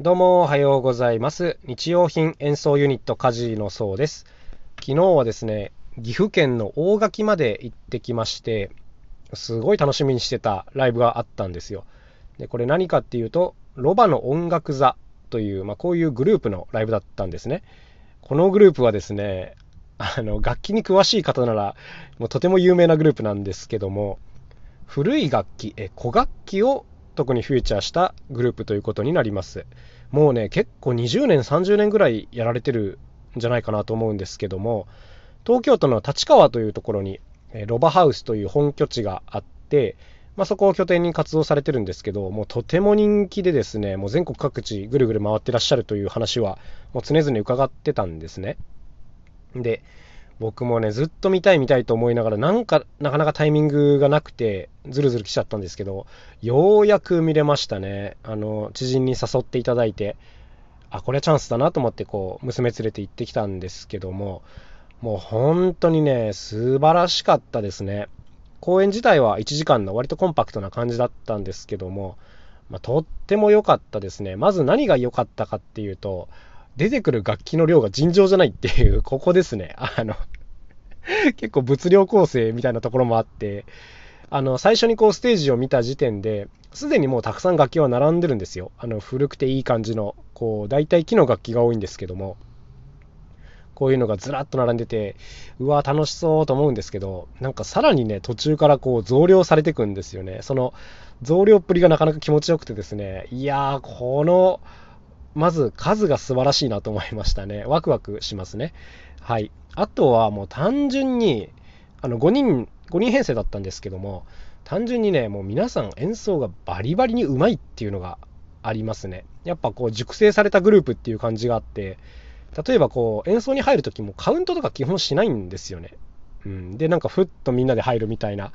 どうもおはようございます。日用品演奏ユニットカジのそうです。昨日はですね、岐阜県の大垣まで行ってきまして、すごい楽しみにしてたライブがあったんですよ。で、これ何かっていうと、ロバの音楽座という、まあ、こういうグループのライブだったんですね。このグループはですね、あの、楽器に詳しい方なら、もうとても有名なグループなんですけども、古い楽器、え古楽器を特にフューチャーしたグループということになります。もうね、結構20年、30年ぐらいやられてるんじゃないかなと思うんですけども、東京都の立川というところに、ロバハウスという本拠地があって、まあ、そこを拠点に活動されてるんですけど、もうとても人気でですね、もう全国各地ぐるぐる回ってらっしゃるという話は、もう常々伺ってたんですね。で、僕もね、ずっと見たい見たいと思いながら、なんか、なかなかタイミングがなくて、ずるずる来ちゃったんですけど、ようやく見れましたね。あの、知人に誘っていただいて、あ、これはチャンスだなと思って、こう、娘連れて行ってきたんですけども、もう本当にね、素晴らしかったですね。公演自体は1時間の割とコンパクトな感じだったんですけども、まあ、とっても良かったですね。まず何が良かったかっていうと、出てくる楽器の量が尋常じゃないっていう、ここですね。あの、結構物量構成みたいなところもあって、あの、最初にこうステージを見た時点で、すでにもうたくさん楽器は並んでるんですよ。あの、古くていい感じの、こう、大体木の楽器が多いんですけども、こういうのがずらっと並んでて、うわ、楽しそうと思うんですけど、なんかさらにね、途中からこう増量されてくんですよね。その増量っぷりがなかなか気持ちよくてですね、いやー、この、まず数が素晴らしいなと思いましたね。ワクワクしますね。はい。あとはもう単純に、あの5人、5人編成だったんですけども、単純にね、もう皆さん演奏がバリバリにうまいっていうのがありますね。やっぱこう熟成されたグループっていう感じがあって、例えばこう演奏に入るときもカウントとか基本しないんですよね。うん。で、なんかふっとみんなで入るみたいな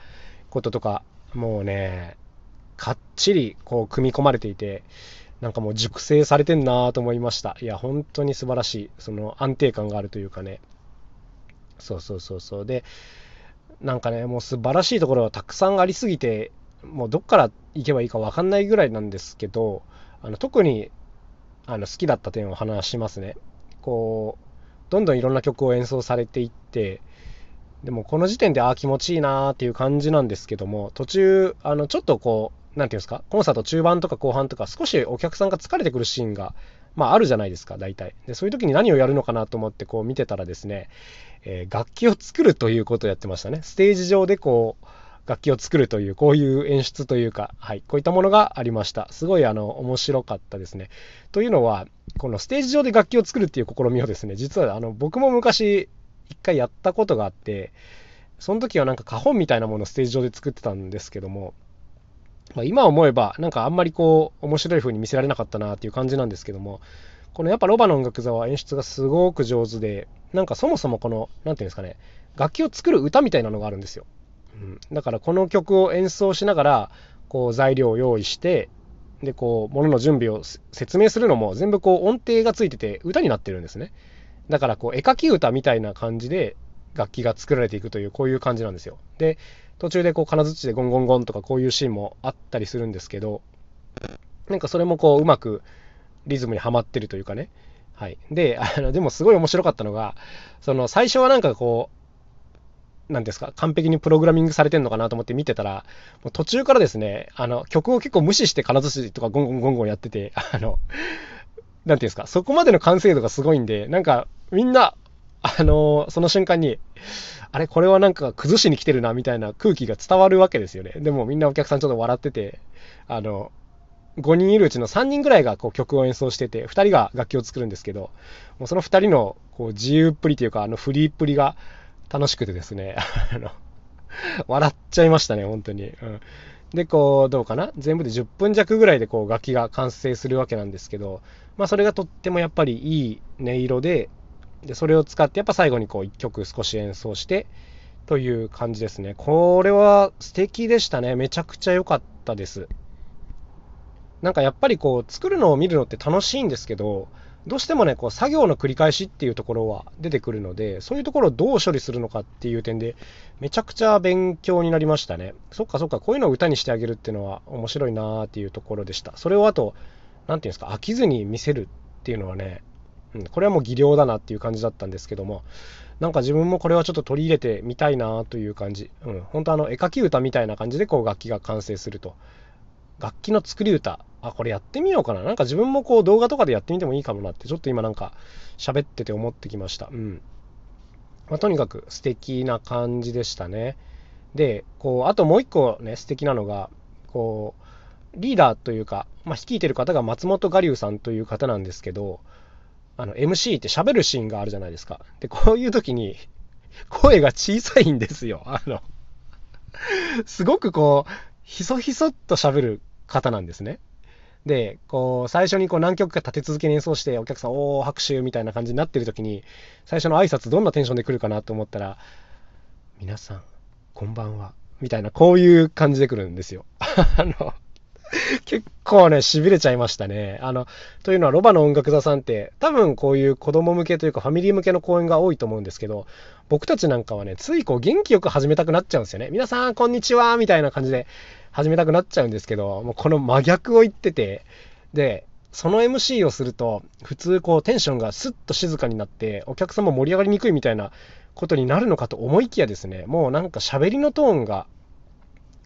こととか、もうね、かっちりこう組み込まれていて、なんかもう熟成されてんなと思いました。いや、本当に素晴らしい。その安定感があるというかね。そうそうそうそう。で、なんかね、もう素晴らしいところはたくさんありすぎて、もうどっから行けばいいか分かんないぐらいなんですけど、あの特にあの好きだった点を話しますね。こう、どんどんいろんな曲を演奏されていって、でもこの時点でああ気持ちいいなーっていう感じなんですけども、途中、あのちょっとこう、なんていうんですか、コンサート中盤とか後半とか少しお客さんが疲れてくるシーンが、まああるじゃないですか、大体。で、そういう時に何をやるのかなと思ってこう見てたらですね、えー楽器を作るということをやってましたね。ステージ上でこう、楽器を作るという、こういう演出というか、はい、こういったものがありました。すごいあの、面白かったですね。というのは、このステージ上で楽器を作るっていう試みをですね、実はあの、僕も昔一回やったことがあって、その時はなんか花本みたいなものをステージ上で作ってたんですけども、まあ、今思えばなんかあんまりこう面白い風に見せられなかったなっていう感じなんですけどもこのやっぱロバの音楽座は演出がすごく上手でなんかそもそもこの何ていうんですかね楽器を作る歌みたいなのがあるんですよ、うん、だからこの曲を演奏しながらこう材料を用意してでこう物の準備を説明するのも全部こう音程がついてて歌になってるんですね。だからこう絵描き歌みたいな感じで楽器が作られていくというこういう感じなんですよ。で途中でこう金槌でゴンゴンゴンとかこういうシーンもあったりするんですけどなんかそれもこううまくリズムにはまってるというかね。はい。であのでもすごい面白かったのがその最初はなんかこうなんですか完璧にプログラミングされてんのかなと思って見てたらもう途中からですねあの曲を結構無視して金槌とかゴンゴンゴンゴンやっててあのなんていうんですかそこまでの完成度がすごいんでなんかみんなあのその瞬間にあれこれはなんか崩しに来てるなみたいな空気が伝わるわけですよね。でもみんなお客さんちょっと笑ってて、あの、5人いるうちの3人ぐらいがこう曲を演奏してて、2人が楽器を作るんですけど、もうその2人のこう自由っぷりというか、あのフリーっぷりが楽しくてですね、あの、笑っちゃいましたね、本当に。うん、で、こう、どうかな？全部で10分弱ぐらいでこう楽器が完成するわけなんですけど、まあそれがとってもやっぱりいい音色で、でそれを使ってやっぱ最後にこう1曲少し演奏してという感じですね。これは素敵でしたね。めちゃくちゃ良かったです。なんかやっぱりこう作るのを見るのって楽しいんですけどどうしてもねこう作業の繰り返しっていうところは出てくるのでそういうところをどう処理するのかっていう点でめちゃくちゃ勉強になりましたね。そっかそっかこういうのを歌にしてあげるっていうのは面白いなーっていうところでした。それをあと何て言うんですか、飽きずに見せるっていうのはね、うん、これはもう技量だなっていう感じだったんですけども、なんか自分もこれはちょっと取り入れてみたいなという感じ。うん、本当あの絵描き歌みたいな感じでこう楽器が完成すると。楽器の作り歌、あ、これやってみようかな。なんか自分もこう動画とかでやってみてもいいかもなって、ちょっと今なんか喋ってて思ってきました。うん。まあ、とにかく素敵な感じでしたね。で、こう、あともう一個ね、素敵なのが、こう、リーダーというか、まあ、率いてる方が松本我流さんという方なんですけど、あの、MC って喋るシーンがあるじゃないですか。で、こういう時に、声が小さいんですよ。あの、すごくこう、ひそひそっと喋る方なんですね。で、こう、最初にこう何曲か立て続けに演奏して、お客さん、おー、拍手みたいな感じになってる時に、最初の挨拶どんなテンションで来るかなと思ったら、皆さん、こんばんは。みたいな、こういう感じで来るんですよ。あの、結構ね、痺れちゃいましたね。あの、というのは、ロバの音楽座さんって、多分こういう子供向けというか、ファミリー向けの公演が多いと思うんですけど、僕たちなんかはね、ついこう元気よく始めたくなっちゃうんですよね。皆さん、こんにちはみたいな感じで始めたくなっちゃうんですけど、もうこの真逆を言ってて、で、その MC をすると、普通こうテンションがスッと静かになって、お客さんも盛り上がりにくいみたいなことになるのかと思いきやですね、もうなんか喋りのトーンが、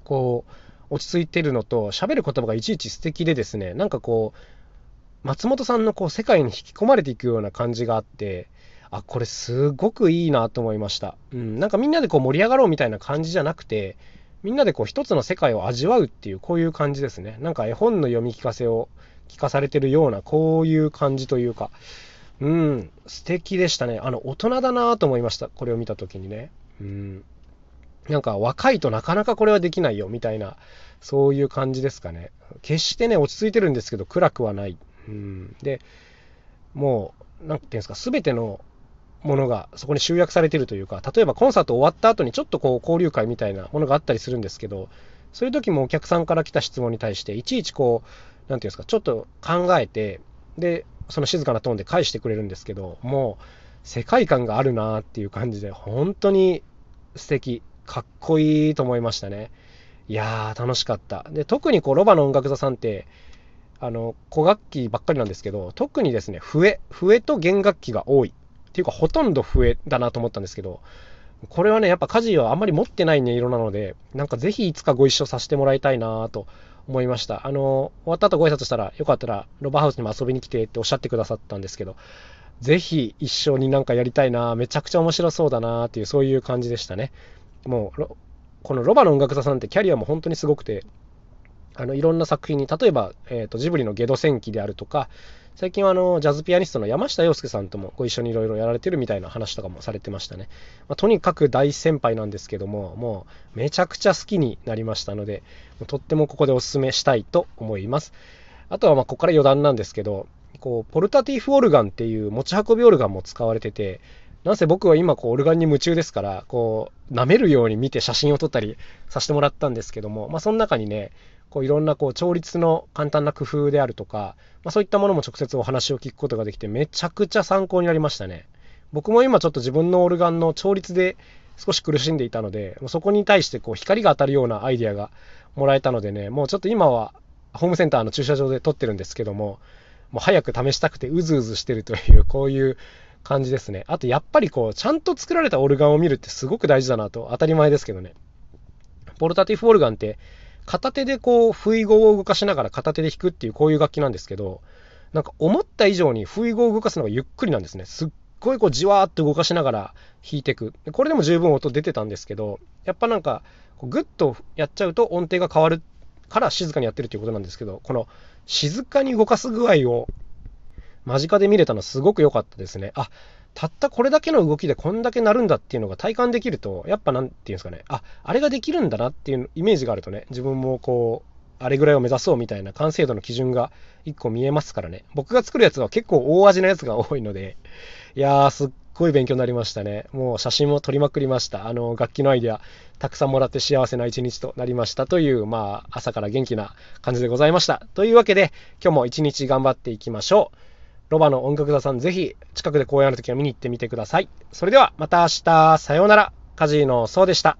こう、落ち着いてるのと、喋る言葉がいちいち素敵でですね、なんかこう、松本さんのこう世界に引き込まれていくような感じがあって、あ、これすごくいいなと思いました。うん、なんかみんなでこう盛り上がろうみたいな感じじゃなくて、みんなでこう一つの世界を味わうっていう、こういう感じですね。なんか絵本の読み聞かせを聞かされてるような、こういう感じというか、うん、素敵でしたね。あの、大人だなと思いました。これを見た時にね。うん。なんか若いとなかなかこれはできないよみたいな、そういう感じですかね。決してね、落ち着いてるんですけど、暗くはない。うん、で、もう、なんていうんですか、すべてのものがそこに集約されてるというか、例えばコンサート終わった後にちょっとこう交流会みたいなものがあったりするんですけど、そういう時もお客さんから来た質問に対して、いちいちこう、なんていうんですか、ちょっと考えて、で、その静かなトーンで返してくれるんですけど、もう世界観があるなっていう感じで、本当に素敵。かっこいいと思いましたね。いやー、楽しかった。で、特にこう、ロバの音楽座さんって、あの、古楽器ばっかりなんですけど、特にですね、笛、笛と弦楽器が多い。っていうか、ほとんど笛だなと思ったんですけど、これはね、やっぱ家事はあんまり持ってない音色なので、なんかぜひいつかご一緒させてもらいたいなと思いました。あの、終わった後ご挨拶したら、よかったら、ロバハウスにも遊びに来てっておっしゃってくださったんですけど、ぜひ一緒になんかやりたいな、めちゃくちゃ面白そうだなっていう、そういう感じでしたね。もう、このロバの音楽座さんってキャリアも本当にすごくて、あのいろんな作品に、例えば、えーと、ジブリのゲド戦記であるとか、最近はあのジャズピアニストの山下洋輔さんともご一緒にいろいろやられてるみたいな話とかもされてましたね。まあ、とにかく大先輩なんですけども、もうめちゃくちゃ好きになりましたので、とってもここでお勧めしたいと思います。あとはまあここから余談なんですけど、こうポルタティフオルガンっていう持ち運びオルガンも使われてて、なんせ僕は今こうオルガンに夢中ですから、こう舐めるように見て写真を撮ったりさせてもらったんですけども、まあ、その中にね、こういろんなこう調律の簡単な工夫であるとか、まあ、そういったものも直接お話を聞くことができてめちゃくちゃ参考になりましたね。僕も今ちょっと自分のオルガンの調律で少し苦しんでいたので、そこに対してこう光が当たるようなアイデアがもらえたのでね、もうちょっと今はホームセンターの駐車場で撮ってるんですけども、もう早く試したくてうずうずしてるという、こういう感じですね。あとやっぱりこう、ちゃんと作られたオルガンを見るってすごく大事だなと、当たり前ですけどね。ポルタティフオルガンって、片手でこう、不意語を動かしながら片手で弾くっていうこういう楽器なんですけど、なんか思った以上に不意語を動かすのがゆっくりなんですね。すっごいこうじわーっと動かしながら弾いていく。これでも十分音出てたんですけど、やっぱなんか、グッとやっちゃうと音程が変わるから静かにやってるっていうことなんですけど、この静かに動かす具合を間近で見れたのすごく良かったですね。あ、たったこれだけの動きでこんだけなるんだっていうのが体感できると、やっぱ何て言うんですかね、あ、あれができるんだなっていうイメージがあるとね、自分もこう、あれぐらいを目指そうみたいな完成度の基準が1個見えますからね。僕が作るやつは結構大味なやつが多いので、いやー、すっごい勉強になりましたね。もう写真も撮りまくりました。あの、楽器のアイデア、たくさんもらって幸せな一日となりましたという、まあ、朝から元気な感じでございました。というわけで、今日も一日頑張っていきましょう。ロバの音楽座さん、ぜひ近くで公演あるときは見に行ってみてください。それではまた明日、さようなら。カジーのそうでした。